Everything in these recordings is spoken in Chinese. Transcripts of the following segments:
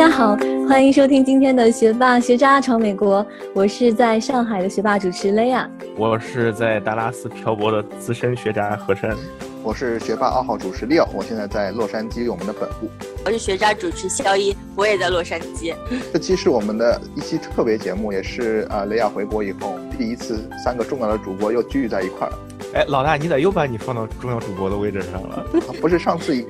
家好，欢迎收听今天的学霸学渣闯美国。我是在上海的学霸主持雷亚，我是在达拉斯漂泊的资深学渣何山，我是学霸二号主持 Leo，我现在在洛杉矶，我们的本部。我是学渣主持肖一，我也在洛杉矶。这期是我们的一期特别节目，也是呃雷亚回国以后第一次，三个重要的主播又聚在一块儿。哎，老大，你咋又把你放到重要主播的位置上了？不是上次已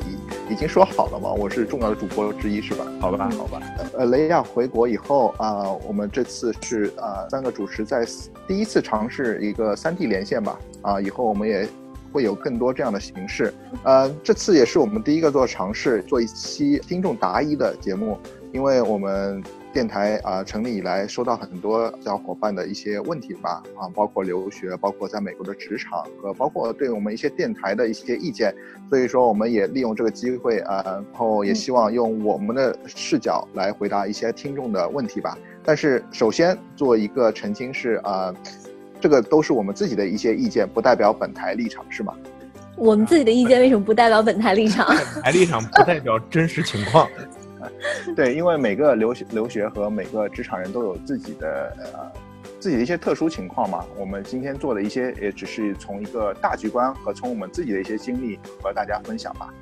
已经说好了嘛？我是重要的主播之一，是吧？好吧，好吧。呃，雷亚回国以后啊，我们这次是呃三个主持在第一次尝试一个三 D 连线吧。啊，以后我们也。会有更多这样的形式，呃，这次也是我们第一个做尝试，做一期听众答疑的节目，因为我们电台啊成立以来，收到很多小伙伴的一些问题吧，啊，包括留学，包括在美国的职场，和包括对我们一些电台的一些意见，所以说我们也利用这个机会啊，然后也希望用我们的视角来回答一些听众的问题吧。但是首先做一个澄清是啊。这个都是我们自己的一些意见，不代表本台立场，是吗？我们自己的意见为什么不代表本台立场？本台立场不代表真实情况。对，因为每个留学留学和每个职场人都有自己的呃自己的一些特殊情况嘛。我们今天做的一些，也只是从一个大局观和从我们自己的一些经历和大家分享吧。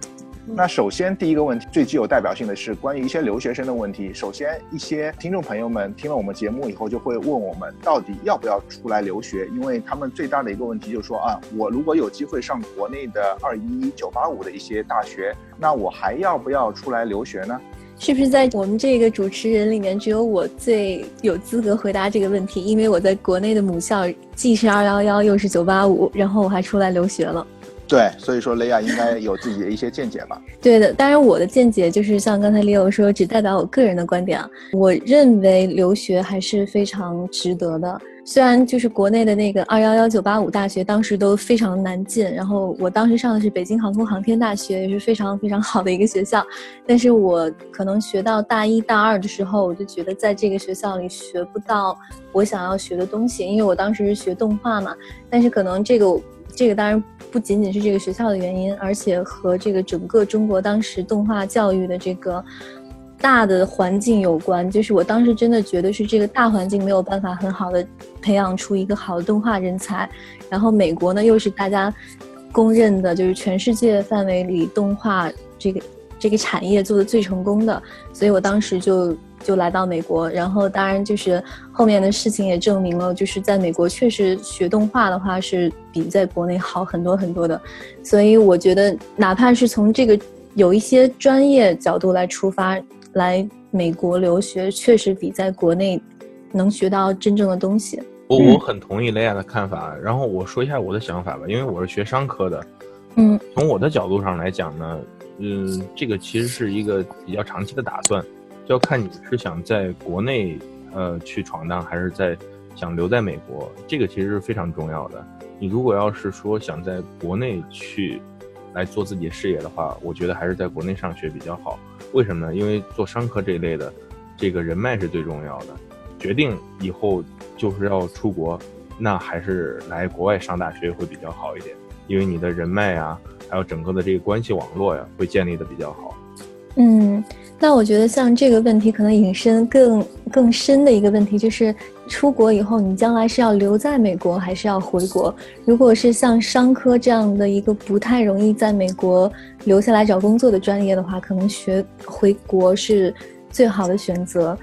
那首先第一个问题最具有代表性的是关于一些留学生的问题。首先，一些听众朋友们听了我们节目以后，就会问我们到底要不要出来留学？因为他们最大的一个问题就是说啊，我如果有机会上国内的二一九八五的一些大学，那我还要不要出来留学呢？是不是在我们这个主持人里面，只有我最有资格回答这个问题？因为我在国内的母校既是二幺幺，又是九八五，然后我还出来留学了。对，所以说雷亚应该有自己的一些见解吧？对的，当然我的见解就是像刚才李友说，只代表我个人的观点啊。我认为留学还是非常值得的，虽然就是国内的那个二幺幺九八五大学当时都非常难进，然后我当时上的是北京航空航天大学，也是非常非常好的一个学校，但是我可能学到大一大二的时候，我就觉得在这个学校里学不到我想要学的东西，因为我当时是学动画嘛，但是可能这个。这个当然不仅仅是这个学校的原因，而且和这个整个中国当时动画教育的这个大的环境有关。就是我当时真的觉得是这个大环境没有办法很好的培养出一个好的动画人才。然后美国呢，又是大家公认的，就是全世界范围里动画这个这个产业做的最成功的。所以我当时就。就来到美国，然后当然就是后面的事情也证明了，就是在美国确实学动画的话是比在国内好很多很多的，所以我觉得哪怕是从这个有一些专业角度来出发，来美国留学确实比在国内能学到真正的东西。我我很同意雷亚的看法，然后我说一下我的想法吧，因为我是学商科的，嗯，从我的角度上来讲呢，嗯，这个其实是一个比较长期的打算。就要看你是想在国内，呃，去闯荡，还是在想留在美国，这个其实是非常重要的。你如果要是说想在国内去来做自己事业的话，我觉得还是在国内上学比较好。为什么呢？因为做商科这一类的，这个人脉是最重要的。决定以后就是要出国，那还是来国外上大学会比较好一点，因为你的人脉啊，还有整个的这个关系网络呀，会建立的比较好。嗯。那我觉得像这个问题，可能引申更更深的一个问题，就是出国以后，你将来是要留在美国，还是要回国？如果是像商科这样的一个不太容易在美国留下来找工作的专业的话，可能学回国是最好的选择。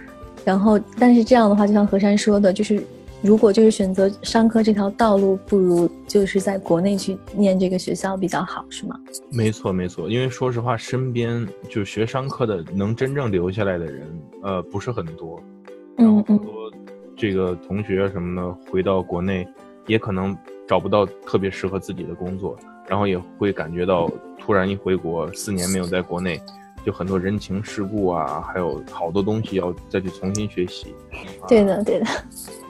然后，但是这样的话，就像何山说的，就是。如果就是选择商科这条道路，不如就是在国内去念这个学校比较好，是吗？没错，没错。因为说实话，身边就是学商科的能真正留下来的人，呃，不是很多。然后很多这个同学什么的回到国内，也可能找不到特别适合自己的工作，然后也会感觉到突然一回国，四年没有在国内，就很多人情世故啊，还有好多东西要再去重新学习。对的，对的。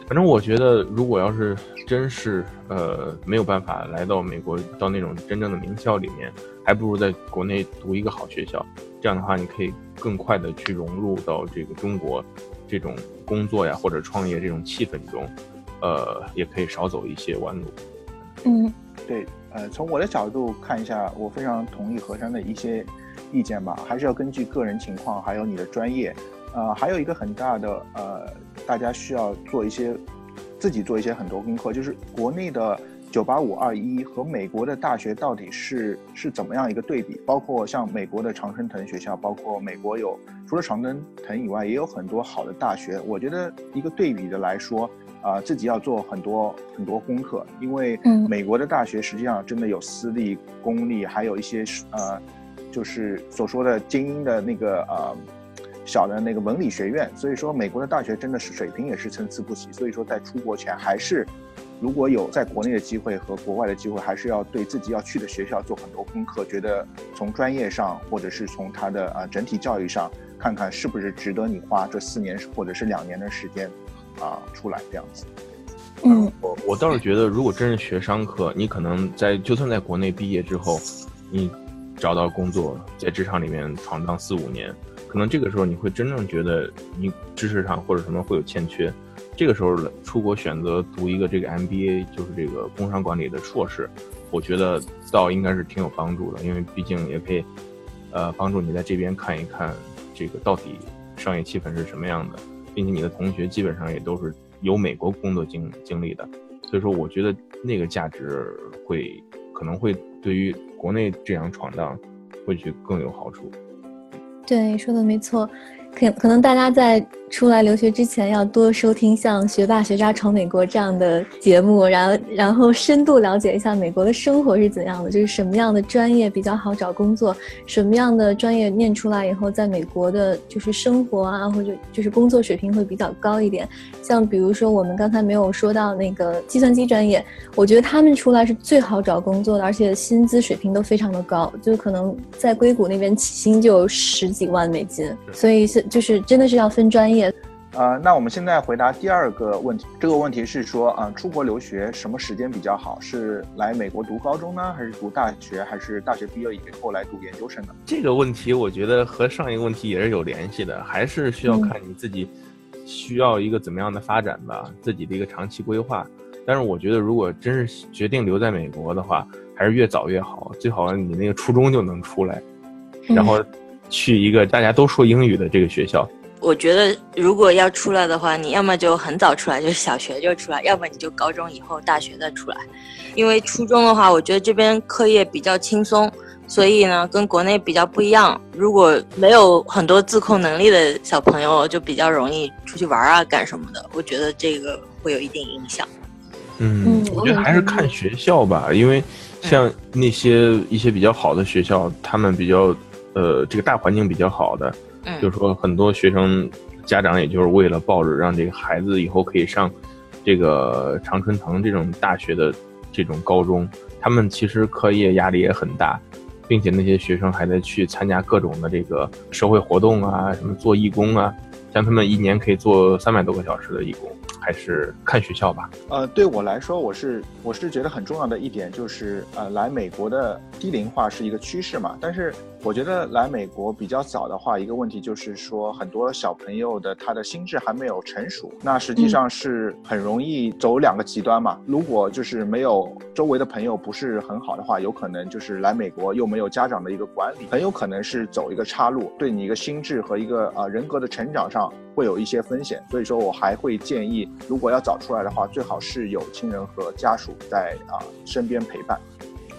反正我觉得，如果要是真是呃没有办法来到美国，到那种真正的名校里面，还不如在国内读一个好学校。这样的话，你可以更快的去融入到这个中国这种工作呀或者创业这种气氛中，呃，也可以少走一些弯路。嗯，对，呃，从我的角度看一下，我非常同意何山的一些意见吧，还是要根据个人情况还有你的专业。呃，还有一个很大的呃，大家需要做一些自己做一些很多功课，就是国内的九八五二一和美国的大学到底是是怎么样一个对比？包括像美国的常春藤学校，包括美国有除了常春藤以外，也有很多好的大学。我觉得一个对比的来说。啊，自己要做很多很多功课，因为美国的大学实际上真的有私立、公立，还有一些呃，就是所说的精英的那个呃小的那个文理学院。所以说，美国的大学真的是水平也是参差不齐。所以说，在出国前，还是如果有在国内的机会和国外的机会，还是要对自己要去的学校做很多功课，觉得从专业上或者是从他的啊整体教育上，看看是不是值得你花这四年或者是两年的时间。啊，出来这样子。嗯，我我倒是觉得，如果真是学商科，你可能在就算在国内毕业之后，你找到工作，在职场里面闯荡四五年，可能这个时候你会真正觉得你知识上或者什么会有欠缺。这个时候出国选择读一个这个 MBA，就是这个工商管理的硕士，我觉得倒应该是挺有帮助的，因为毕竟也可以呃帮助你在这边看一看这个到底商业气氛是什么样的。并且你的同学基本上也都是有美国工作经经历的，所以说我觉得那个价值会可能会对于国内这样闯荡会去更有好处。对，说的没错。可可能大家在出来留学之前，要多收听像《学霸学渣闯美国》这样的节目，然后然后深度了解一下美国的生活是怎样的，就是什么样的专业比较好找工作，什么样的专业念出来以后，在美国的就是生活啊，或者就是工作水平会比较高一点。像比如说我们刚才没有说到那个计算机专业，我觉得他们出来是最好找工作的，而且薪资水平都非常的高，就可能在硅谷那边起薪就十几万美金，所以是。就是真的是要分专业，呃，那我们现在回答第二个问题。这个问题是说，啊，出国留学什么时间比较好？是来美国读高中呢，还是读大学，还是大学毕业以后来读研究生呢？这个问题我觉得和上一个问题也是有联系的，还是需要看你自己需要一个怎么样的发展吧，自己的一个长期规划。但是我觉得，如果真是决定留在美国的话，还是越早越好，最好你那个初中就能出来，然后。去一个大家都说英语的这个学校，我觉得如果要出来的话，你要么就很早出来，就是小学就出来，要么你就高中以后大学再出来。因为初中的话，我觉得这边课业比较轻松，所以呢跟国内比较不一样。如果没有很多自控能力的小朋友，就比较容易出去玩啊干什么的。我觉得这个会有一定影响。嗯，我觉得还是看学校吧，因为像那些一些比较好的学校，他们比较。呃，这个大环境比较好的，就是说很多学生家长也就是为了抱着让这个孩子以后可以上这个常春藤这种大学的这种高中，他们其实课业压力也很大，并且那些学生还在去参加各种的这个社会活动啊，什么做义工啊，像他们一年可以做三百多个小时的义工，还是看学校吧。呃，对我来说，我是我是觉得很重要的一点就是，呃，来美国的低龄化是一个趋势嘛，但是。我觉得来美国比较早的话，一个问题就是说，很多小朋友的他的心智还没有成熟，那实际上是很容易走两个极端嘛。如果就是没有周围的朋友不是很好的话，有可能就是来美国又没有家长的一个管理，很有可能是走一个岔路，对你一个心智和一个呃人格的成长上会有一些风险。所以说我还会建议，如果要早出来的话，最好是有亲人和家属在啊身边陪伴。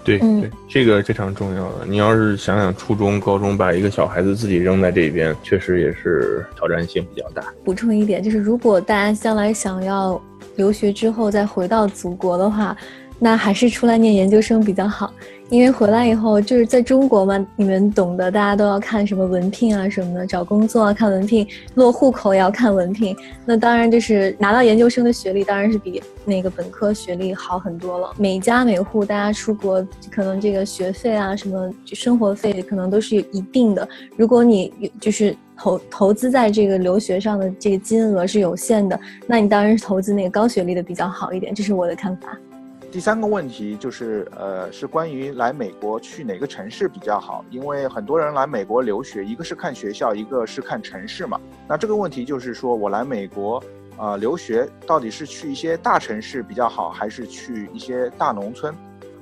对对，这个非常重要的。你要是想想初中、高中把一个小孩子自己扔在这边，确实也是挑战性比较大。补充一点，就是如果大家将来想要留学之后再回到祖国的话。那还是出来念研究生比较好，因为回来以后就是在中国嘛，你们懂得，大家都要看什么文凭啊什么的，找工作啊看文凭，落户口也要看文凭。那当然就是拿到研究生的学历，当然是比那个本科学历好很多了。每家每户大家出国，可能这个学费啊什么生活费可能都是一定的。如果你就是投投资在这个留学上的这个金额是有限的，那你当然是投资那个高学历的比较好一点，这是我的看法。第三个问题就是，呃，是关于来美国去哪个城市比较好？因为很多人来美国留学，一个是看学校，一个是看城市嘛。那这个问题就是说，我来美国，呃，留学到底是去一些大城市比较好，还是去一些大农村？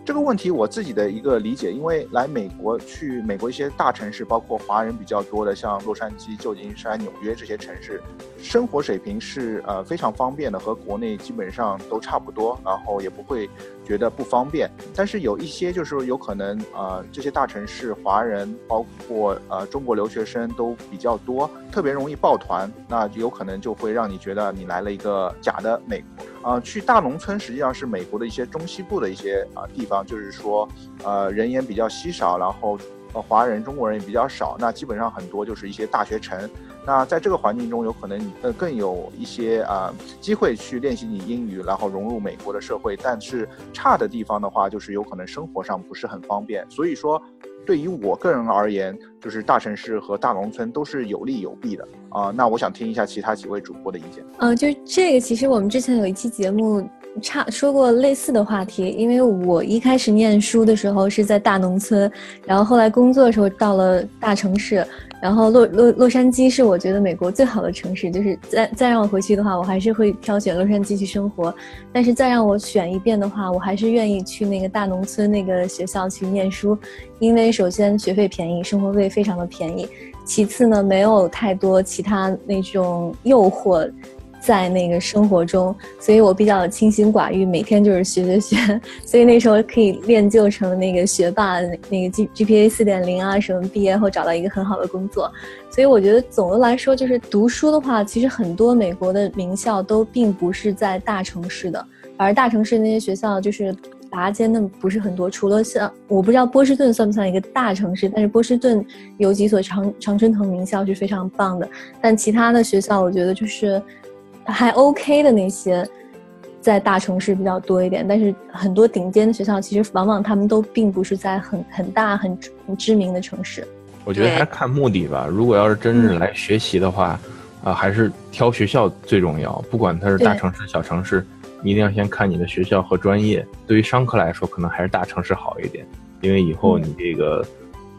这个问题我自己的一个理解，因为来美国去美国一些大城市，包括华人比较多的，像洛杉矶、旧金山、纽约这些城市，生活水平是呃非常方便的，和国内基本上都差不多，然后也不会觉得不方便。但是有一些就是有可能呃这些大城市华人包括呃中国留学生都比较多，特别容易抱团，那有可能就会让你觉得你来了一个假的美国。啊，去大农村实际上是美国的一些中西部的一些啊地方，就是说，呃，人烟比较稀少，然后呃华人、中国人也比较少，那基本上很多就是一些大学城。那在这个环境中，有可能你呃更有一些啊机会去练习你英语，然后融入美国的社会。但是差的地方的话，就是有可能生活上不是很方便。所以说。对于我个人而言，就是大城市和大农村都是有利有弊的啊。那我想听一下其他几位主播的意见。嗯，就这个，其实我们之前有一期节目差说过类似的话题。因为我一开始念书的时候是在大农村，然后后来工作的时候到了大城市。然后洛洛洛杉矶是我觉得美国最好的城市，就是再再让我回去的话，我还是会挑选洛杉矶去生活。但是再让我选一遍的话，我还是愿意去那个大农村那个学校去念书，因为首先学费便宜，生活费非常的便宜，其次呢没有太多其他那种诱惑。在那个生活中，所以我比较清心寡欲，每天就是学学学，所以那时候可以练就成那个学霸，那个 G GPA 四点零啊什么，毕业后找到一个很好的工作。所以我觉得总的来说，就是读书的话，其实很多美国的名校都并不是在大城市的，而大城市那些学校就是拔尖的不是很多。除了像我不知道波士顿算不算一个大城市，但是波士顿有几所常常春藤名校是非常棒的，但其他的学校我觉得就是。还 OK 的那些，在大城市比较多一点，但是很多顶尖的学校，其实往往他们都并不是在很很大、很很知名的城市。我觉得还是看目的吧。如果要是真是来学习的话，啊，还是挑学校最重要。不管它是大城市、小城市，你一定要先看你的学校和专业。对于商科来说，可能还是大城市好一点，因为以后你这个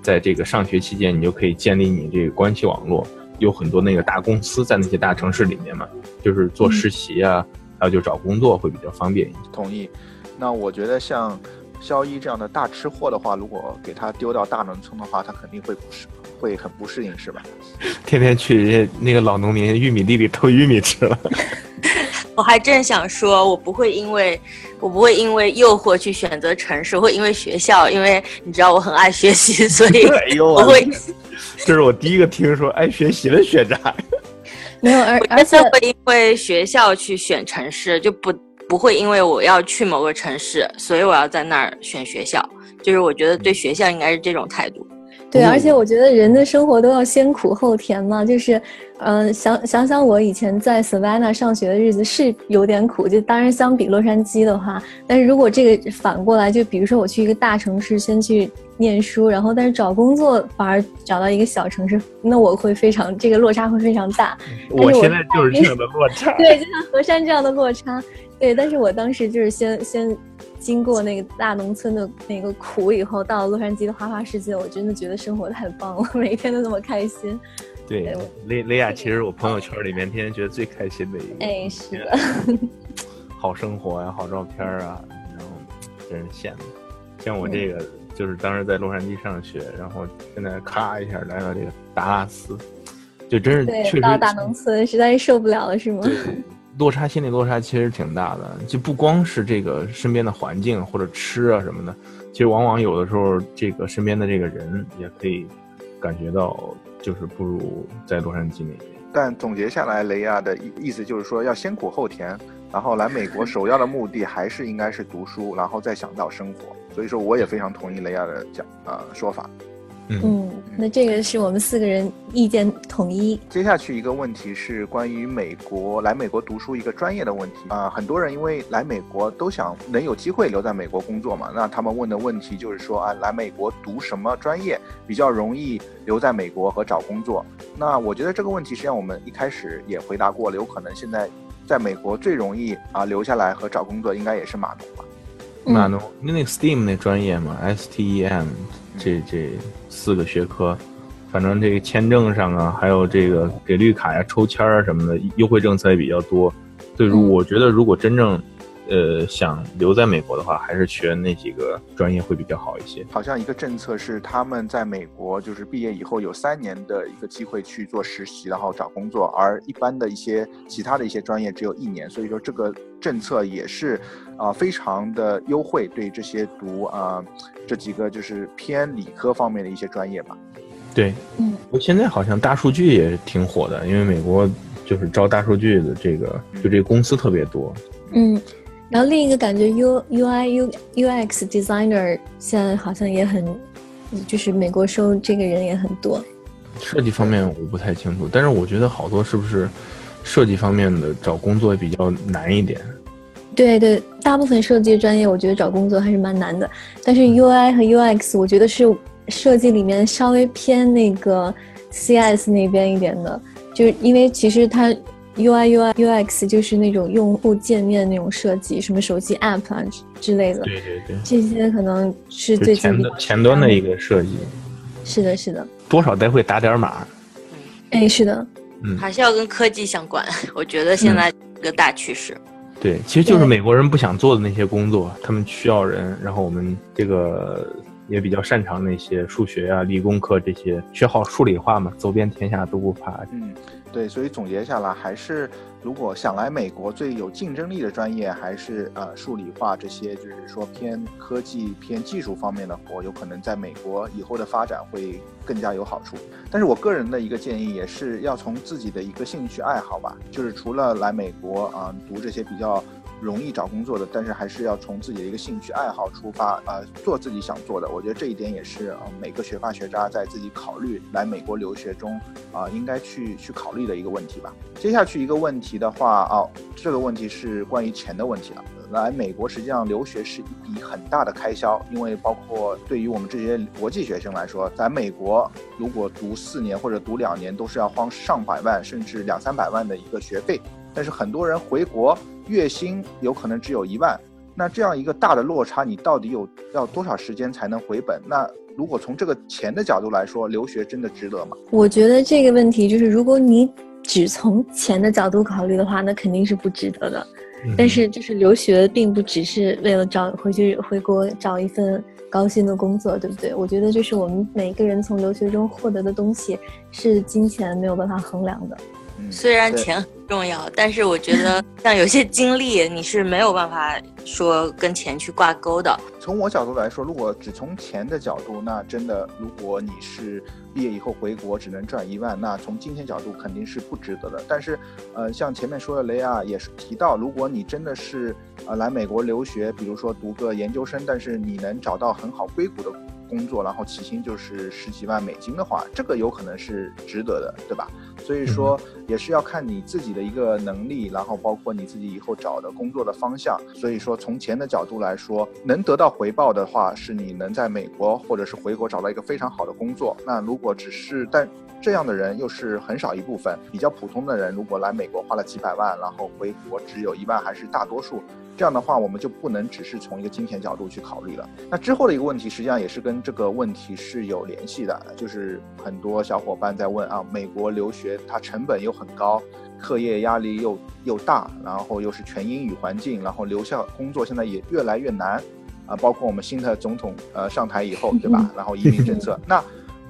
在这个上学期间，你就可以建立你这个关系网络。有很多那个大公司在那些大城市里面嘛，就是做实习啊，还有就找工作会比较方便一些。同意。那我觉得像肖一这样的大吃货的话，如果给他丢到大农村的话，他肯定会不适，会很不适应，是吧？天天去人家那个老农民玉米地里偷玉米吃了。我还正想说，我不会因为我不会因为诱惑去选择城市，会因为学校，因为你知道我很爱学习，所以 我会。这是我第一个听说爱学习的学渣。没有，而而且会因为学校去选城市，就不不会因为我要去某个城市，所以我要在那儿选学校。就是我觉得对学校应该是这种态度。对，而且我觉得人的生活都要先苦后甜嘛，就是，嗯，想想想我以前在 Savannah 上学的日子是有点苦，就当然相比洛杉矶的话，但是如果这个反过来，就比如说我去一个大城市先去念书，然后但是找工作反而找到一个小城市，那我会非常这个落差会非常大。我现在就是这样的落差。对，就像河山这样的落差。对，但是我当时就是先先。经过那个大农村的那个苦以后，到了洛杉矶的花花世界，我真的觉得生活太棒了，每一天都那么开心。对，雷雷亚其实我朋友圈里面天天觉得最开心的一个。哎，是的。好生活呀，好照片啊，然后真是羡慕。像我这个，就是当时在洛杉矶上学，然后现在咔一下来到这个达拉斯，就真是确实到大农村实在是受不了了，是吗？落差心理落差其实挺大的，就不光是这个身边的环境或者吃啊什么的，其实往往有的时候这个身边的这个人也可以感觉到，就是不如在洛杉矶那边。但总结下来，雷亚的意意思就是说要先苦后甜，然后来美国首要的目的还是应该是读书，然后再想到生活。所以说，我也非常同意雷亚的讲呃说法。嗯，那这个是我们四个人意见统一。接下去一个问题是关于美国来美国读书一个专业的问题啊，很多人因为来美国都想能有机会留在美国工作嘛，那他们问的问题就是说啊，来美国读什么专业比较容易留在美国和找工作？那我觉得这个问题实际上我们一开始也回答过了，有可能现在在美国最容易啊留下来和找工作应该也是码农吧。码农，那那个 STEAM 那专业嘛，STEM 这这四个学科，反正这个签证上啊，还有这个给绿卡呀、抽签啊什么的优惠政策也比较多。对，如我觉得如果真正呃想留在美国的话，还是学那几个专业会比较好一些。好像一个政策是他们在美国就是毕业以后有三年的一个机会去做实习，然后找工作，而一般的一些其他的一些专业只有一年，所以说这个政策也是啊、非常的优惠对这些读啊、这几个就是偏理科方面的一些专业吧。对，嗯，我现在好像大数据也挺火的，因为美国就是招大数据的这个，就这个公司特别多。嗯，然后另一个感觉 U U I U U X designer 现在好像也很，就是美国收这个人也很多。设计方面我不太清楚，但是我觉得好多是不是设计方面的找工作比较难一点？对对，大部分设计专业我觉得找工作还是蛮难的，但是 U I 和 U X 我觉得是设计里面稍微偏那个 C S 那边一点的，就是因为其实它 U I U I U X 就是那种用户界面那种设计，什么手机 App 啊之之类的，对对对，这些可能是最近前前端的一个设计，是的，是的，多少得会打点码。哎，是的，嗯，还是要跟科技相关。我觉得现在一个大趋势。对，其实就是美国人不想做的那些工作，他们需要人，然后我们这个也比较擅长那些数学啊、理工科这些，学好数理化嘛，走遍天下都不怕。嗯，对，所以总结下来，还是如果想来美国，最有竞争力的专业还是呃数理化这些，就是说偏科技、偏技术方面的活，有可能在美国以后的发展会更加有好处。但是我个人的一个建议也是要从自己的一个兴趣爱好吧，就是除了来美国啊、读这些比较。容易找工作的，但是还是要从自己的一个兴趣爱好出发，呃，做自己想做的。我觉得这一点也是呃每个学霸学渣在自己考虑来美国留学中啊、应该去去考虑的一个问题吧。接下去一个问题的话，啊，这个问题是关于钱的问题了。来美国实际上留学是一笔很大的开销，因为包括对于我们这些国际学生来说，在美国如果读四年或者读两年，都是要花上百万甚至两三百万的一个学费。但是很多人回国月薪有可能只有一万，那这样一个大的落差，你到底有要多少时间才能回本？那如果从这个钱的角度来说，留学真的值得吗？我觉得这个问题就是，如果你只从钱的角度考虑的话，那肯定是不值得的。但是就是留学并不只是为了找回去回国找一份高薪的工作，对不对？我觉得就是我们每个人从留学中获得的东西是金钱没有办法衡量的。嗯，虽然钱很重要，但是我觉得 像有些经历你是没有办法说跟钱去挂钩的。从我角度来说，如果只从钱的角度，那真的，如果你是毕业以后回国只能赚一万，那从金钱角度肯定是不值得的。但是，呃，像前面说的雷亚也是提到，如果你真的是呃来美国留学，比如说读个研究生，但是你能找到很好硅谷的工作，然后起薪就是十几万美金的话，这个有可能是值得的，对吧？所以说也是要看你自己的一个能力，然后包括你自己以后找的工作的方向。所以说从钱的角度来说，能得到回报的话，是你能在美国或者是回国找到一个非常好的工作。那如果只是但这样的人又是很少一部分，比较普通的人，如果来美国花了几百万，然后回国只有一万，还是大多数。这样的话，我们就不能只是从一个金钱角度去考虑了。那之后的一个问题，实际上也是跟这个问题是有联系的，就是很多小伙伴在问啊，美国留学它成本又很高，课业压力又又大，然后又是全英语环境，然后留下工作现在也越来越难，啊，包括我们新的总统呃上台以后，对吧？然后移民政策，那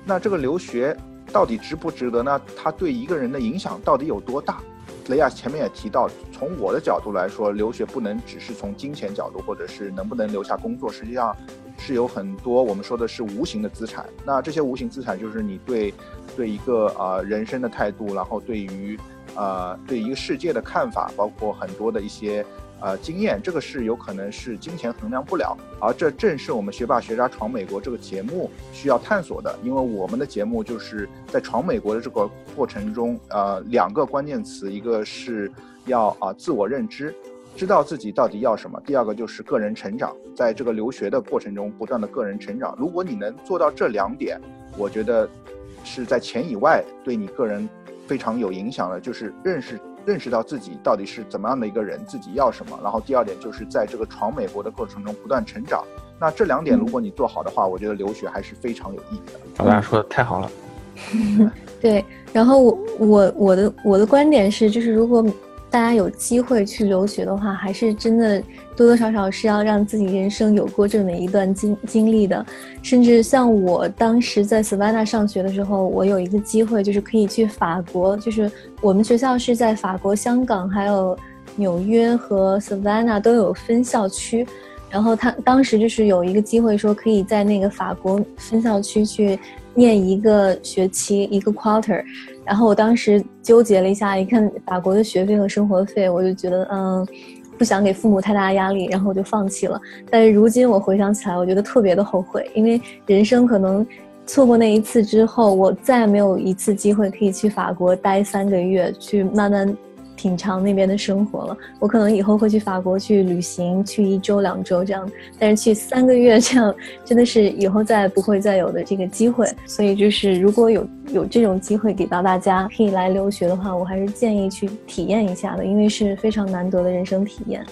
那这个留学到底值不值得呢？它对一个人的影响到底有多大？雷亚前面也提到，从我的角度来说，留学不能只是从金钱角度，或者是能不能留下工作，实际上是有很多我们说的是无形的资产。那这些无形资产就是你对对一个呃人生的态度，然后对于呃对一个世界的看法，包括很多的一些呃经验，这个是有可能是金钱衡量不了。而这正是我们学霸学渣闯美国这个节目需要探索的，因为我们的节目就是在闯美国的这个过程中，呃，两个关键词，一个是要啊、自我认知，知道自己到底要什么；第二个就是个人成长，在这个留学的过程中不断的个人成长。如果你能做到这两点，我觉得是在钱以外对你个人非常有影响的，就是认识。认识到自己到底是怎么样的一个人，自己要什么。然后第二点就是在这个闯美国的过程中不断成长。那这两点如果你做好的话，我觉得留学还是非常有意义的。老大说的太好了，对，然后我我我的我的观点是，就是如果大家有机会去留学的话，还是真的多多少少是要让自己人生有过这么一段经经历的。甚至像我当时在 Savannah 上学的时候，我有一个机会，就是可以去法国，就是我们学校是在法国、香港还有纽约和 Savannah 都有分校区。然后他当时就是有一个机会，说可以在那个法国分校区去念一个学期一个 quarter。然后我当时纠结了一下，一看法国的学费和生活费，我就觉得嗯，不想给父母太大的压力，然后我就放弃了。但是如今我回想起来，我觉得特别的后悔，因为人生可能错过那一次之后，我再也没有一次机会可以去法国待三个月，去慢慢。品尝那边的生活了，我可能以后会去法国去旅行，去一周两周这样，但是去三个月这样，真的是以后再不会再有的这个机会。所以就是如果有有这种机会给到大家可以来留学的话，我还是建议去体验一下的，因为是非常难得的人生体验。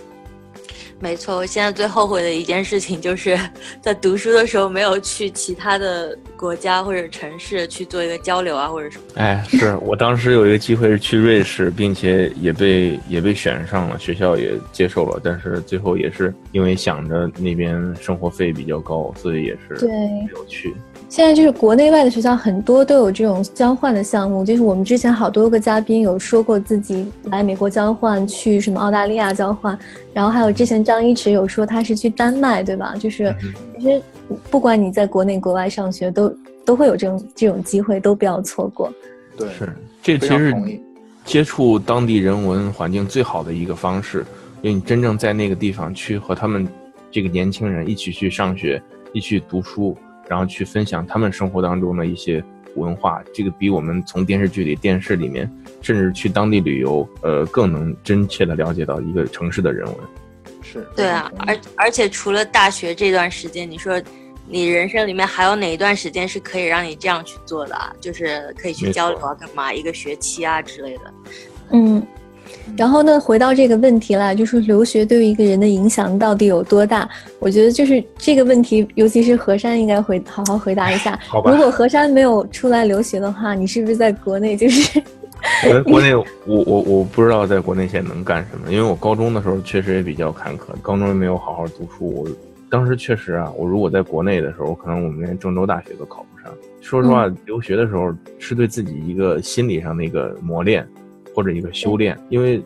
没错，我现在最后悔的一件事情就是 在读书的时候没有去其他的国家或者城市去做一个交流啊，或者什么。哎，是我当时有一个机会是去瑞士，并且也被也被选上了，学校也接受了，但是最后也是因为想着那边生活费比较高，所以也是没有去。现在就是国内外的学校很多都有这种交换的项目，就是我们之前好多个嘉宾有说过自己来美国交换，去什么澳大利亚交换，然后还有之前张一驰有说他是去丹麦，对吧？就是其实不管你在国内国外上学，都都会有这种这种机会，都不要错过。对，是这其实接触当地人文环境最好的一个方式，因为你真正在那个地方去和他们这个年轻人一起去上学，一起读书。然后去分享他们生活当中的一些文化，这个比我们从电视剧里、电视里面，甚至去当地旅游，呃，更能真切的了解到一个城市的人文。是对啊，而而且除了大学这段时间，你说你人生里面还有哪一段时间是可以让你这样去做的？就是可以去交流啊，干嘛？一个学期啊之类的。嗯。然后呢，回到这个问题啦，就是留学对于一个人的影响到底有多大？我觉得就是这个问题，尤其是何山应该回好好回答一下。好吧。如果何山没有出来留学的话，你是不是在国内就是？我在国内，我我我不知道在国内现在能干什么，因为我高中的时候确实也比较坎坷，高中也没有好好读书。我当时确实啊，我如果在国内的时候，可能我们连郑州大学都考不上。说实话，留学的时候是对自己一个心理上的一个磨练。或者一个修炼，因为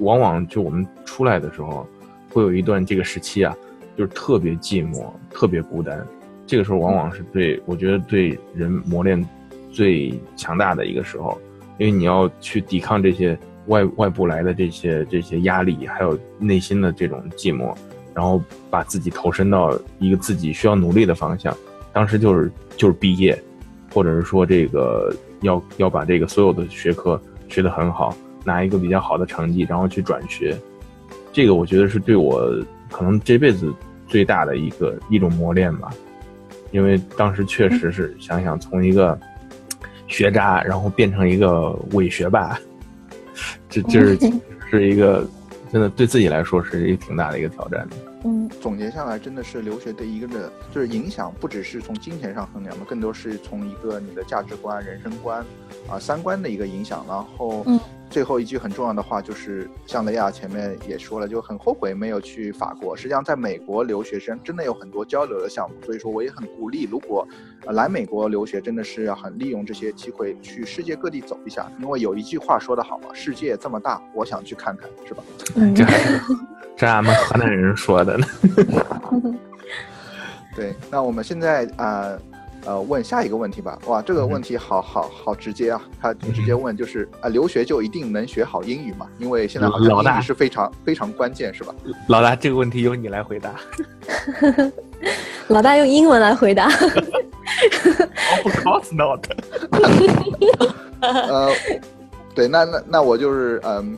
往往就我们出来的时候，会有一段这个时期啊，就是特别寂寞、特别孤单。这个时候往往是对我觉得对人磨练最强大的一个时候，因为你要去抵抗这些外外部来的这些这些压力，还有内心的这种寂寞，然后把自己投身到一个自己需要努力的方向。当时就是就是毕业，或者是说这个要要把这个所有的学科。学得很好，拿一个比较好的成绩，然后去转学，这个我觉得是对我可能这辈子最大的一个一种磨练吧。因为当时确实是想想从一个学渣，然后变成一个伪学霸，这这是 是一个真的对自己来说是一个挺大的一个挑战的。嗯，总结下来，真的是留学对一个的，就是影响不只是从金钱上衡量的，更多是从一个你的价值观、人生观啊、三观的一个影响。然后，嗯。最后一句很重要的话就是，像雷亚前面也说了，就很后悔没有去法国。实际上，在美国留学生真的有很多交流的项目，所以说我也很鼓励，如果来美国留学，真的是要很利用这些机会去世界各地走一下。因为有一句话说得好嘛，世界这么大，我想去看看，是吧？这这俺们河南人说的呢。对，那我们现在啊。呃，问下一个问题吧。哇，这个问题好好好直接啊！他直接问就是啊，留学就一定能学好英语吗？因为现在好像英语是非常非常关键，是吧？老大，这个问题由你来回答。老大用英文来回答。Of course not。呃，对，那那那我就是嗯。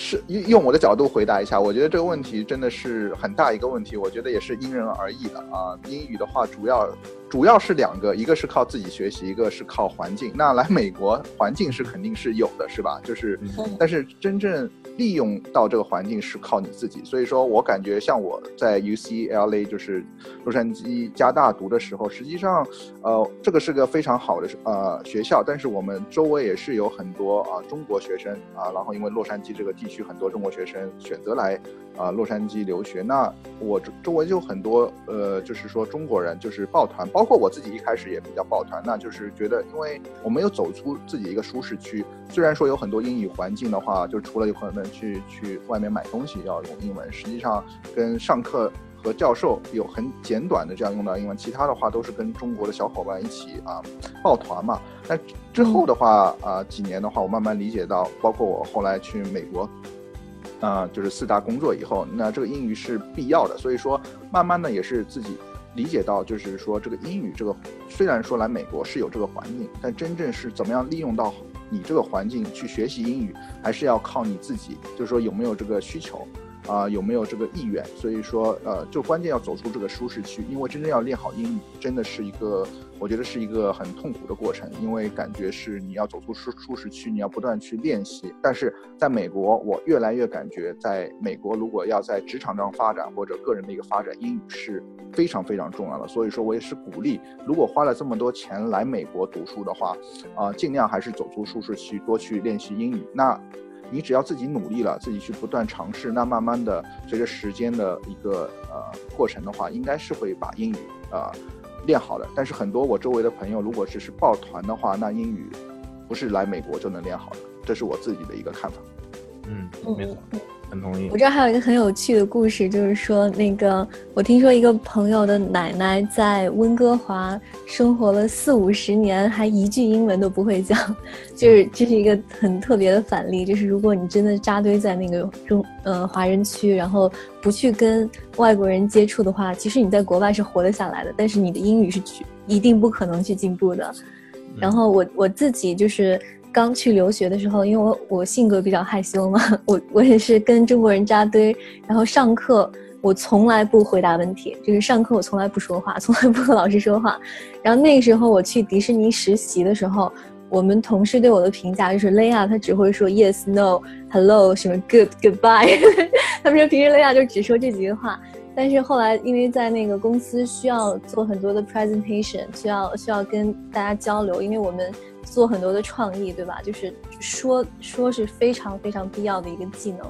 是用用我的角度回答一下，我觉得这个问题真的是很大一个问题，我觉得也是因人而异的啊。英语的话，主要主要是两个，一个是靠自己学习，一个是靠环境。那来美国，环境是肯定是有的，是吧？就是，但是真正利用到这个环境是靠你自己。所以说我感觉像我在 UCLA，就是洛杉矶加大读的时候，实际上，呃，这个是个非常好的呃学校，但是我们周围也是有很多啊中国学生啊，然后因为洛杉矶这个地区很多中国学生选择来。啊，洛杉矶留学，那我周围就很多，呃，就是说中国人就是抱团，包括我自己一开始也比较抱团，那就是觉得，因为我没有走出自己一个舒适区，虽然说有很多英语环境的话，就除了有可能去去外面买东西要用英文，实际上跟上课和教授有很简短的这样用到英文，其他的话都是跟中国的小伙伴一起啊抱团嘛。那之后的话啊几年的话，我慢慢理解到，包括我后来去美国。啊，就是四大工作以后，那这个英语是必要的。所以说，慢慢的也是自己理解到，就是说这个英语这个，虽然说来美国是有这个环境，但真正是怎么样利用到你这个环境去学习英语，还是要靠你自己，就是说有没有这个需求。啊，有没有这个意愿？所以说，呃，就关键要走出这个舒适区，因为真正要练好英语，真的是一个，我觉得是一个很痛苦的过程，因为感觉是你要走出舒舒适区，你要不断去练习。但是在美国，我越来越感觉，在美国如果要在职场上发展或者个人的一个发展，英语是非常非常重要的。所以说我也是鼓励，如果花了这么多钱来美国读书的话，啊，尽量还是走出舒适区，多去练习英语。那。你只要自己努力了，自己去不断尝试，那慢慢的随着时间的一个呃过程的话，应该是会把英语啊练好了。但是很多我周围的朋友，如果只是报团的话，那英语不是来美国就能练好的，这是我自己的一个看法。嗯，没错。很同意。我这儿还有一个很有趣的故事，就是说，那个我听说一个朋友的奶奶在温哥华生活了四五十年，还一句英文都不会讲，就是这是一个很特别的反例。就是如果你真的扎堆在那个中呃华人区，然后不去跟外国人接触的话，其实你在国外是活得下来的，但是你的英语是去一定不可能去进步的。然后我我自己就是。刚去留学的时候，因为我我性格比较害羞嘛，我我也是跟中国人扎堆，然后上课我从来不回答问题，就是上课我从来不说话，从来不和老师说话。然后那个时候我去迪士尼实习的时候，我们同事对我的评价就是雷亚，他只会说 yes no hello 什么 good goodbye，他们说平时雷亚就只说这几句话。但是后来因为在那个公司需要做很多的 presentation，需要需要跟大家交流，因为我们。做很多的创意，对吧？就是说说是非常非常必要的一个技能。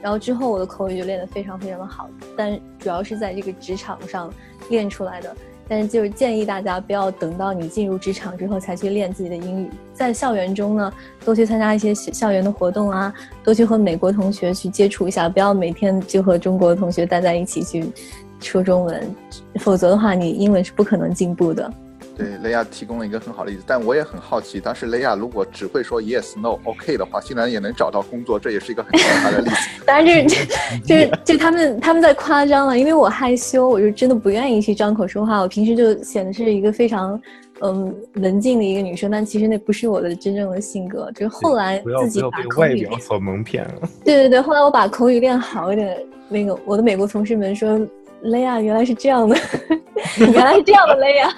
然后之后我的口语就练得非常非常的好，但主要是在这个职场上练出来的。但是就是建议大家不要等到你进入职场之后才去练自己的英语，在校园中呢，多去参加一些校园的活动啊，多去和美国同学去接触一下，不要每天就和中国的同学待在一起去说中文，否则的话你英文是不可能进步的。对，雷亚提供了一个很好的例子，但我也很好奇，当时雷亚如果只会说 yes no OK 的话，竟然也能找到工作，这也是一个很奇葩的例子。当然，这这这他们他们在夸张了，因为我害羞，我就真的不愿意去张口说话。我平时就显得是一个非常嗯文静的一个女生，但其实那不是我的真正的性格。就是后来自己把外表所蒙骗了。对对对，后来我把口语练好一点，那个我的美国同事们说。雷亚原来是这样的，原来是这样的雷亚，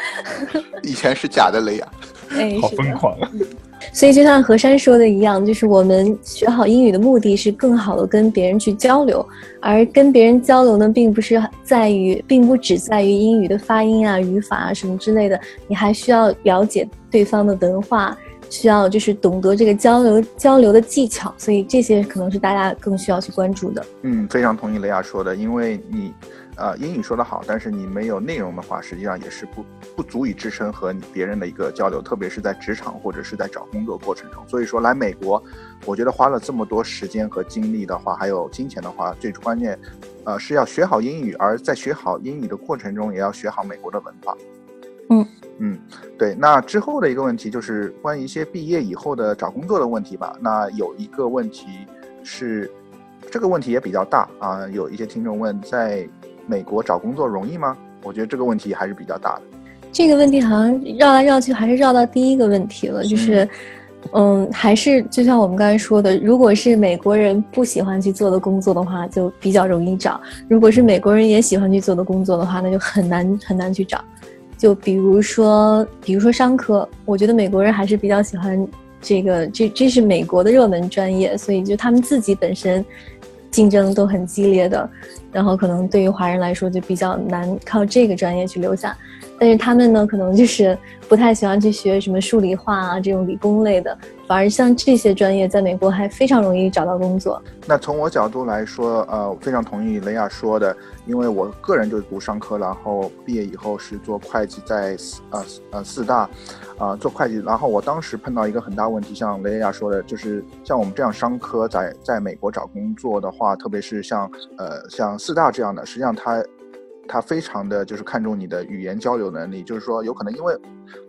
以前是假的雷亚，哎，好疯狂啊！所以就像何山说的一样，就是我们学好英语的目的是更好的跟别人去交流，而跟别人交流呢，并不是在于，并不只在于英语的发音啊、语法啊什么之类的，你还需要了解对方的文化。需要就是懂得这个交流交流的技巧，所以这些可能是大家更需要去关注的。嗯，非常同意雷亚说的，因为你，呃，英语说得好，但是你没有内容的话，实际上也是不不足以支撑和别人的一个交流，特别是在职场或者是在找工作过程中。所以说来美国，我觉得花了这么多时间和精力的话，还有金钱的话，最关键，呃，是要学好英语，而在学好英语的过程中，也要学好美国的文化。嗯。嗯，对，那之后的一个问题就是关于一些毕业以后的找工作的问题吧。那有一个问题是，这个问题也比较大啊。有一些听众问，在美国找工作容易吗？我觉得这个问题还是比较大的。这个问题好像绕来绕去，还是绕到第一个问题了，就是，嗯，还是就像我们刚才说的，如果是美国人不喜欢去做的工作的话，就比较容易找；如果是美国人也喜欢去做的工作的话，那就很难很难去找。就比如说，比如说商科，我觉得美国人还是比较喜欢这个，这这是美国的热门专业，所以就他们自己本身竞争都很激烈的，然后可能对于华人来说就比较难靠这个专业去留下。但是他们呢，可能就是不太喜欢去学什么数理化啊这种理工类的，反而像这些专业在美国还非常容易找到工作。那从我角度来说，呃，非常同意雷亚说的，因为我个人就是读商科，然后毕业以后是做会计，在四呃呃四大，啊做会计。然后我当时碰到一个很大问题，像雷亚说的，就是像我们这样商科在在美国找工作的话，特别是像呃像四大这样的，实际上他。他非常的就是看重你的语言交流能力，就是说有可能因为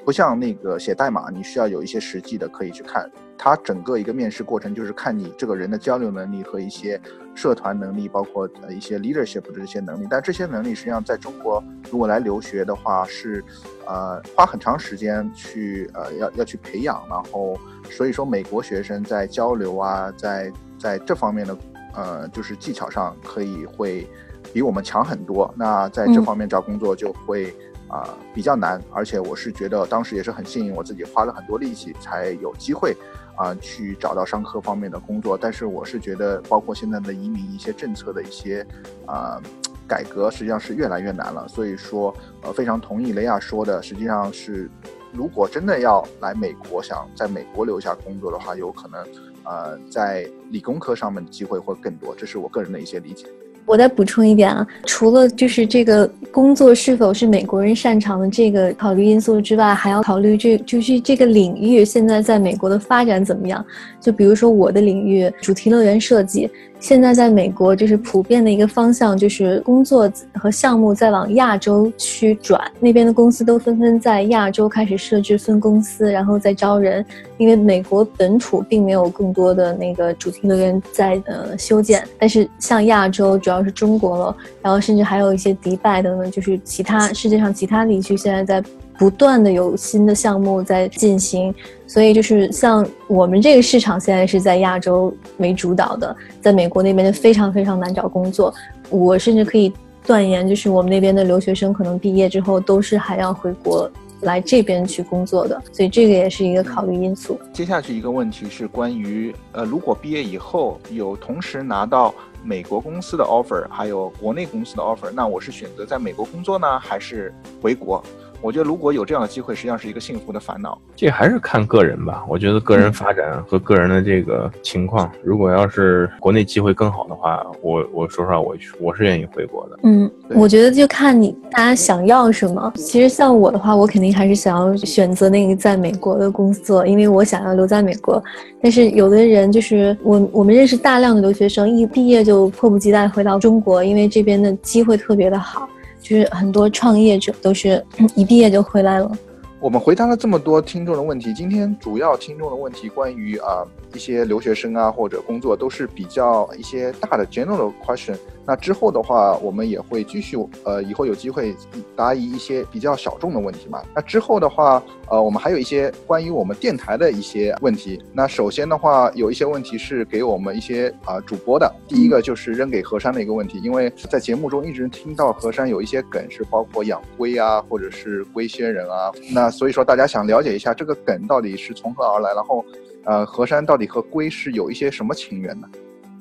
不像那个写代码，你需要有一些实际的可以去看。他整个一个面试过程就是看你这个人的交流能力和一些社团能力，包括呃一些 leadership 的这些能力。但这些能力实际上在中国如果来留学的话是呃花很长时间去呃要要去培养，然后所以说美国学生在交流啊，在在这方面的呃就是技巧上可以会。比我们强很多，那在这方面找工作就会啊比较难，而且我是觉得当时也是很幸运，我自己花了很多力气才有机会啊去找到商科方面的工作。但是我是觉得，包括现在的移民一些政策的一些啊改革，实际上是越来越难了。所以说，呃，非常同意雷亚说的，实际上是如果真的要来美国，想在美国留下工作的话，有可能呃在理工科上面的机会会更多。这是我个人的一些理解。我再补充一点啊，除了就是这个工作是否是美国人擅长的这个考虑因素之外，还要考虑这就是这个领域现在在美国的发展怎么样。就比如说我的领域，主题乐园设计。现在在美国，就是普遍的一个方向，就是工作和项目在往亚洲区转。那边的公司都纷纷在亚洲开始设置分公司，然后再招人。因为美国本土并没有更多的那个主题乐园在呃修建，但是像亚洲，主要是中国了，然后甚至还有一些迪拜等等，就是其他世界上其他地区现在在。不断的有新的项目在进行，所以就是像我们这个市场现在是在亚洲为主导的，在美国那边就非常非常难找工作。我甚至可以断言，就是我们那边的留学生可能毕业之后都是还要回国来这边去工作的，所以这个也是一个考虑因素。接下去一个问题是关于，呃，如果毕业以后有同时拿到美国公司的 offer，还有国内公司的 offer，那我是选择在美国工作呢，还是回国？我觉得如果有这样的机会，实际上是一个幸福的烦恼。这还是看个人吧。我觉得个人发展和个人的这个情况，如果要是国内机会更好的话，我我说实话，我我是愿意回国的。嗯，我觉得就看你大家想要什么。其实像我的话，我肯定还是想要选择那个在美国的工作，因为我想要留在美国。但是有的人就是我，我们认识大量的留学生，一毕业就迫不及待回到中国，因为这边的机会特别的好。就是很多创业者都是一毕业就回来了。我们回答了这么多听众的问题，今天主要听众的问题关于啊一些留学生啊或者工作都是比较一些大的 general question。那之后的话，我们也会继续，呃，以后有机会答疑一些比较小众的问题嘛。那之后的话，呃，我们还有一些关于我们电台的一些问题。那首先的话，有一些问题是给我们一些啊主播的。第一个就是扔给何山的一个问题，因为在节目中一直听到何山有一些梗是包括养龟啊，或者是龟仙人啊。那所以说大家想了解一下这个梗到底是从何而来，然后，呃，何山到底和龟是有一些什么情缘呢？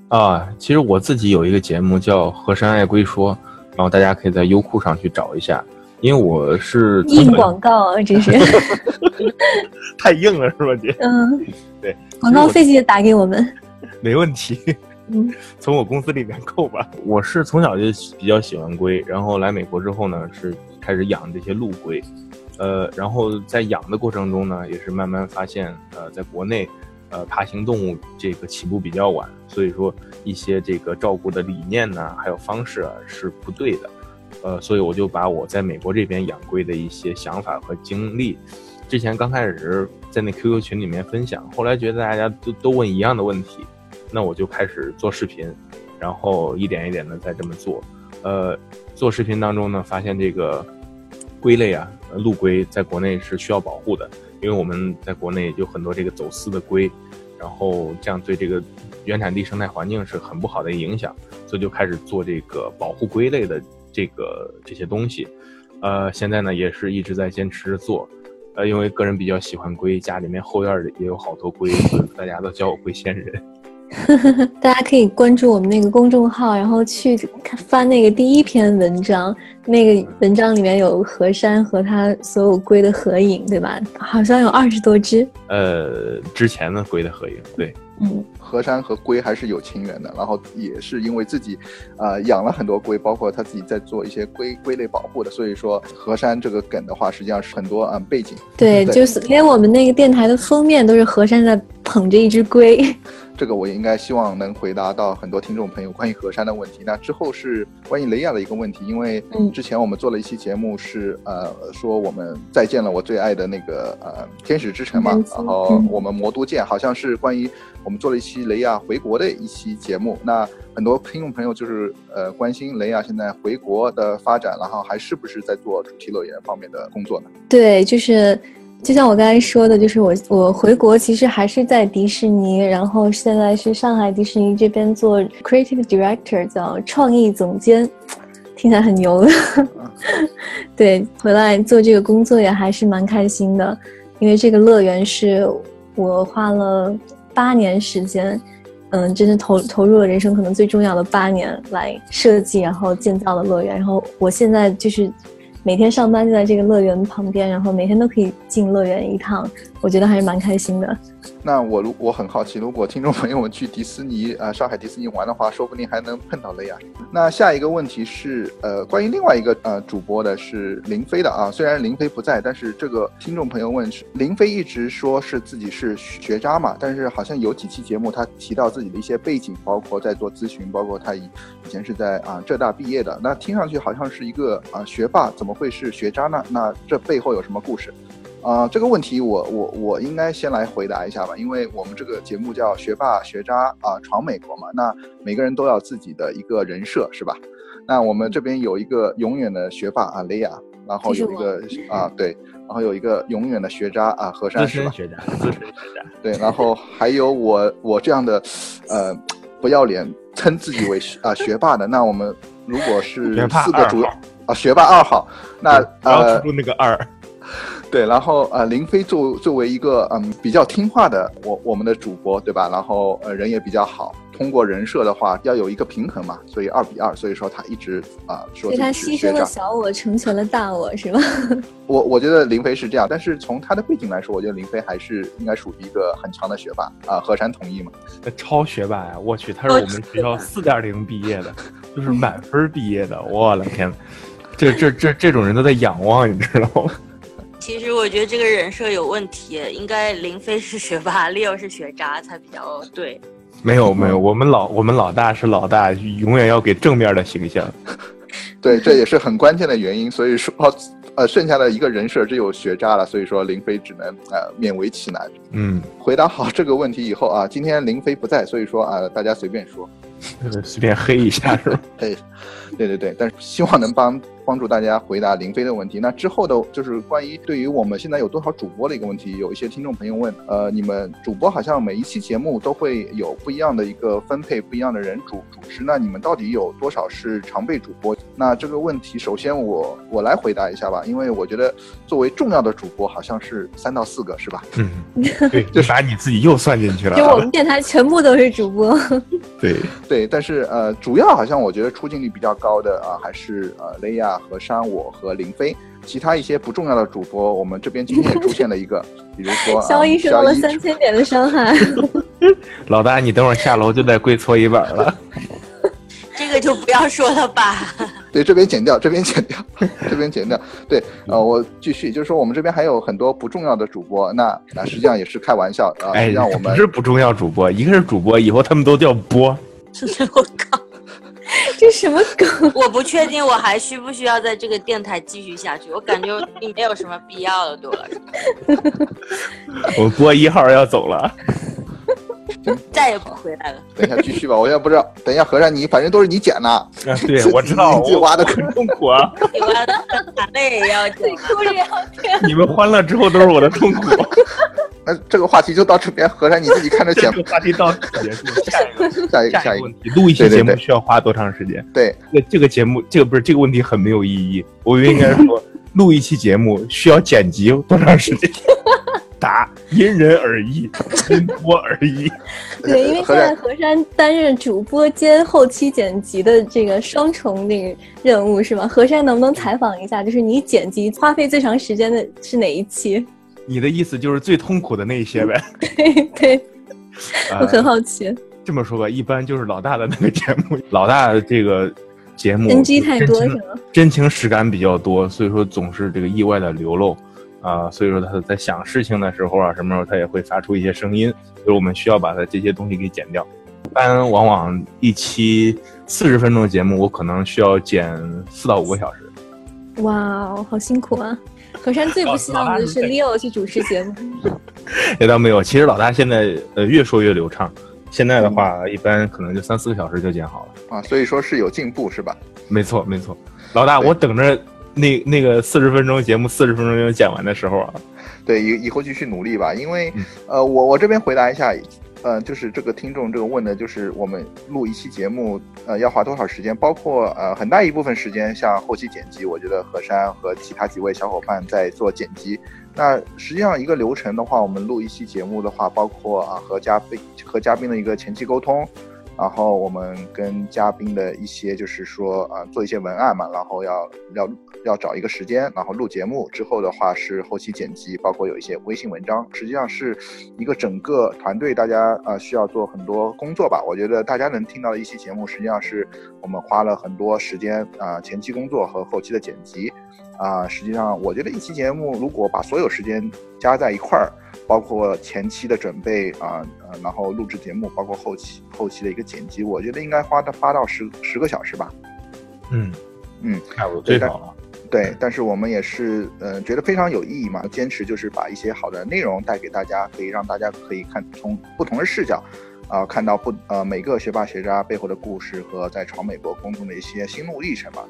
啊，其实我自己有一个节目叫《河山爱龟说》，然后大家可以在优酷上去找一下。因为我是硬广告啊，这是 太硬了，是吧，姐？嗯，对，广告费记得打给我们，没问题。嗯，从我公司里面扣吧。我是从小就比较喜欢龟，然后来美国之后呢，是开始养这些陆龟，呃，然后在养的过程中呢，也是慢慢发现，呃，在国内。呃，爬行动物这个起步比较晚，所以说一些这个照顾的理念呢，还有方式啊是不对的。呃，所以我就把我在美国这边养龟的一些想法和经历，之前刚开始在那 QQ 群里面分享，后来觉得大家都都问一样的问题，那我就开始做视频，然后一点一点的再这么做。呃，做视频当中呢，发现这个龟类啊，陆龟在国内是需要保护的。因为我们在国内有很多这个走私的龟，然后这样对这个原产地生态环境是很不好的影响，所以就开始做这个保护龟类的这个这些东西。呃，现在呢也是一直在坚持着做，呃，因为个人比较喜欢龟，家里面后院里也有好多龟，大家都叫我龟仙人。大家可以关注我们那个公众号，然后去看翻那个第一篇文章，那个文章里面有何山和他所有龟的合影，对吧？好像有二十多只。呃，之前的龟的合影，对，嗯，何山和龟还是有情缘的，然后也是因为自己，呃，养了很多龟，包括他自己在做一些龟龟类保护的，所以说何山这个梗的话，实际上是很多嗯背景。对，对就是连我们那个电台的封面都是何山在捧着一只龟。这个我也应该希望能回答到很多听众朋友关于河山的问题。那之后是关于雷亚的一个问题，因为嗯之前我们做了一期节目是呃说我们再见了我最爱的那个呃天使之城嘛天，然后嗯我们魔都见好像是关于我们做了一期雷亚回国的一期节目。那很多听众朋友就是呃关心雷亚现在回国的发展，然后还是不是在做主题乐园方面的工作呢？对，就是就像我刚才说的，就是我我回国其实还是在迪士尼，然后现在是上海迪士尼这边做 creative director，叫创意总监，听起来很牛的。对，回来做这个工作也还是蛮开心的，因为这个乐园是我花了八年时间。嗯，真的投投入了人生可能最重要的八年来设计，然后建造的乐园。然后我现在就是每天上班就在这个乐园旁边，然后每天都可以进乐园一趟，我觉得还是蛮开心的。那我如我很好奇，如果听众朋友们去迪士尼啊、呃上海迪士尼玩的话，说不定还能碰到雷亚。那下一个问题是，呃，关于另外一个呃主播的是林飞的啊，虽然林飞不在，但是这个听众朋友问林飞一直说是自己是学渣嘛，但是好像有几期节目他提到自己的一些背景，包括在做咨询，包括他以以前是在啊浙大毕业的，那听上去好像是一个啊学霸，怎么会是学渣呢？那这背后有什么故事？啊、这个问题我我我应该先来回答一下吧，因为我们这个节目叫学霸学渣啊、闯美国嘛，那每个人都要自己的一个人设是吧？那我们这边有一个永远的学霸啊雷亚，然后有一个啊对，然后有一个永远的学渣啊何山是吧？学渣，资深学渣。对，然后还有我我这样的，呃，不要脸称自己为学啊、学霸的，那我们如果是四个主要啊学霸二号，那呃出那个二，对，然后呃，林飞作作为一个嗯比较听话的我我们的主播，对吧？然后呃人也比较好，通过人设的话要有一个平衡嘛，所以二比二，所以说他一直啊、说所以他自己是学长。牺牲了小我，成全了大我，是吧？我我觉得林飞是这样，但是从他的背景来说，我觉得林飞还是应该属于一个很强的学霸啊。何山同意吗？那超学霸呀！我去，他是我们学校四点零毕业的，就是满分毕业的。我的天，这这这这种人都在仰望，你知道吗？其实我觉得这个人设有问题，应该林飞是学霸，Leo 是学渣才比较对。没有没有，我们老我们老大是老大，永远要给正面的形象。对，这也是很关键的原因。所以说，呃，剩下的一个人设只有学渣了，所以说林飞只能呃勉为其难。嗯，回答好这个问题以后啊，今天林飞不在，所以说啊，大家随便说。呃 随便黑一下是吧？对，对对对，但是希望能帮帮助大家回答林飞的问题。那之后的，就是关于对于我们现在有多少主播的一个问题，有一些听众朋友问，呃，你们主播好像每一期节目都会有不一样的一个分配，不一样的人主主持，那你们到底有多少是常备主播？那这个问题，首先我我来回答一下吧，因为我觉得作为重要的主播，好像是三到四个，是吧？嗯，对，就把你自己又算进去了啊。就我们电台全部都是主播。对，对，但是呃，主要好像我觉得出镜率比较高的啊、还是呃雷亚和山我和林飞，其他一些不重要的主播，我们这边今天也出现了一个，比如说肖一受到了三千点的伤害。老大，你等会儿下楼就得跪搓衣板了。这个就不要说了吧。对，这边剪掉，这边剪掉，这边剪掉。对，呃，我继续，就是说我们这边还有很多不重要的主播，那那实际上也是开玩笑啊，哎，让我们不是不重要主播，一个是主播，以后他们都叫播。我靠，这什么梗？我不确定我还需不需要在这个电台继续下去，我感觉并没有什么必要了，对我来说，我播一号要走了。再也不回来了。等一下继续吧，我也不知道，等一下和尚你反正都是你剪的，啊，对，我知道，自己挖的很痛苦啊。你完了，喊泪也要讲。哭着。你们欢乐之后都是我的痛苦。那这个话题就到这边，和尚你自己看着剪这，个话题到此结束，下一个。下一个下一个录一期节目需要花多长时间？对，这这个节目，这个不是这个问题很没有意义。我应该说，录一期节目需要剪辑多长时间？答：因人而异，因多而异。对，因为 现在何山担任主播兼后期剪辑的这个双重那个任务是吗？何山能不能采访一下，就是你剪辑花费最长时间的是哪一期？你的意思就是最痛苦的那一些呗？对对，我很好奇。这么说吧，一般就是老大的那个节目，老大的这个节目 NG 太多是吗？真情实感比较多，所以说总是这个意外的流露。啊，所以说他在想事情的时候啊，什么时候他也会发出一些声音，所以我们需要把他这些东西给剪掉。一般往往一期四十分钟的节目，我可能需要剪四到五个小时。哇，好辛苦啊！何山最不希望的是 Leo 去主持节目。也倒没有，其实老大现在呃越说越流畅，现在的话一般可能就三四个小时就剪好了。啊，所以说是有进步是吧？没错没错，老大我等着。那那个四十分钟节目四十分钟就剪完的时候啊，对，以以后继续努力吧。因为呃，我我这边回答一下，呃，就是这个听众这个问的，就是我们录一期节目，呃，要花多少时间？包括呃很大一部分时间，像后期剪辑，我觉得何山和其他几位小伙伴在做剪辑。那实际上一个流程的话，我们录一期节目的话，包括啊和嘉宾和嘉宾的一个前期沟通。然后我们跟嘉宾的一些就是说啊，做一些文案嘛，然后要要要找一个时间，然后录节目之后的话是后期剪辑，包括有一些微信文章，实际上是一个整个团队大家啊需要做很多工作吧。我觉得大家能听到的一期节目，实际上是我们花了很多时间啊前期工作和后期的剪辑啊。实际上我觉得一期节目如果把所有时间加在一块儿。包括前期的准备啊，呃，然后录制节目，包括后期后期的一个剪辑，我觉得应该花到八到十十个小时吧。嗯嗯，差不多最少了。对，但是我们也是，呃，觉得非常有意义嘛，坚持就是把一些好的内容带给大家，可以让大家可以看从不同的视角，啊，看到不呃每个学霸学渣背后的故事和在闯美国工作的一些心路历程嘛。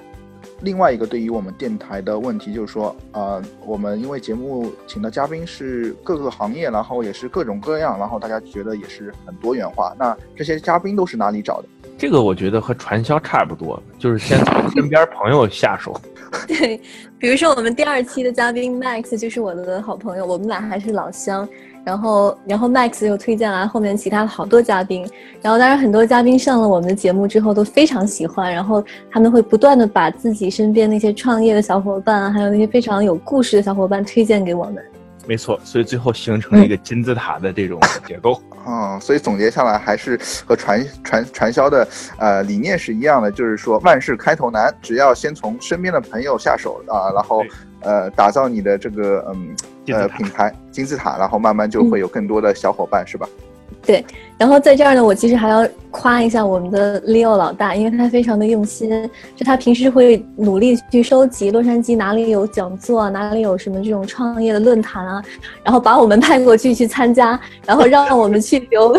另外一个对于我们电台的问题就是说，呃，我们因为节目请的嘉宾是各个行业，然后也是各种各样，然后大家觉得也是很多元化。那这些嘉宾都是哪里找的？这个我觉得和传销差不多，就是先从身边朋友下手。对，比如说我们第二期的嘉宾 Max 就是我的好朋友，我们俩还是老乡。然后，然后 Max 又推荐了后面其他的好多嘉宾，然后当然很多嘉宾上了我们的节目之后都非常喜欢，然后他们会不断的把自己身边那些创业的小伙伴啊，还有那些非常有故事的小伙伴推荐给我们。没错，所以最后形成了一个金字塔的这种结构。嗯，所以总结下来还是和传传传销的呃理念是一样的，就是说万事开头难，只要先从身边的朋友下手啊，然后呃打造你的这个嗯呃品牌金字塔，然后慢慢就会有更多的小伙伴，是吧？对，然后在这儿呢，我其实还要夸一下我们的 Leo 老大，因为他非常的用心，就他平时会努力去收集洛杉矶哪里有讲座，哪里有什么这种创业的论坛啊，然后把我们派过去去参加，然后让我们去留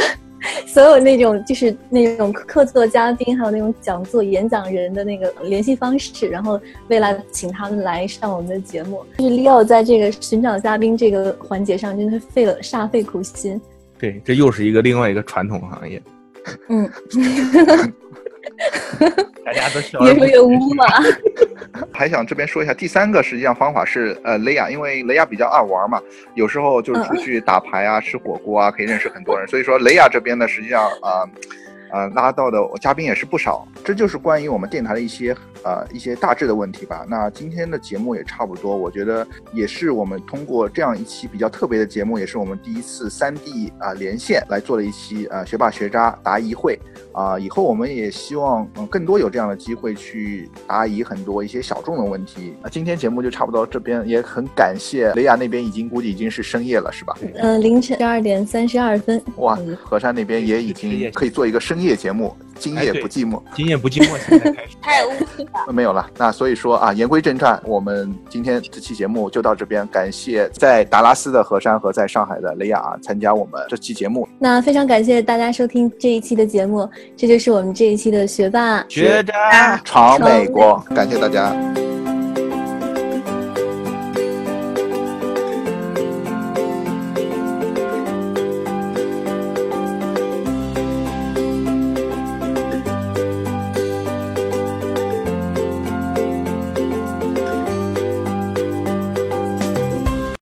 所有那种就是那种客座嘉宾，还有那种讲座演讲人的那个联系方式，然后未来请他们来上我们的节目。就是 Leo 在这个寻找嘉宾这个环节上，真的费了煞费苦心。对，这又是一个另外一个传统行业。嗯，大家都是。越说越污了。还想这边说一下，第三个实际上方法是呃雷亚，因为雷亚比较爱玩嘛，有时候就是出去打牌啊、吃火锅啊，可以认识很多人。所以说雷亚这边呢，实际上啊。呃，拉到的嘉宾也是不少，这就是关于我们电台的一些呃一些大致的问题吧。那今天的节目也差不多，我觉得也是我们通过这样一期比较特别的节目，也是我们第一次三 D 啊连线来做了一期呃学霸学渣答疑会啊。以后我们也希望嗯更多有这样的机会去答疑很多一些小众的问题。那今天节目就差不多这边，也很感谢雷亚那边已经估计已经是深夜了，是吧？嗯，凌晨十二点三十二分。哇，河山那边也已经可以做一个深夜。夜节目，今夜不寂寞，今夜不寂寞，现在开始 太污了。没有了，那所以说啊，言归正传，我们今天这期节目就到这边。感谢在达拉斯的何山和在上海的雷亚参加我们这期节目。那非常感谢大家收听这一期的节目，这就是我们这一期的学霸学渣闯美国，感谢大家。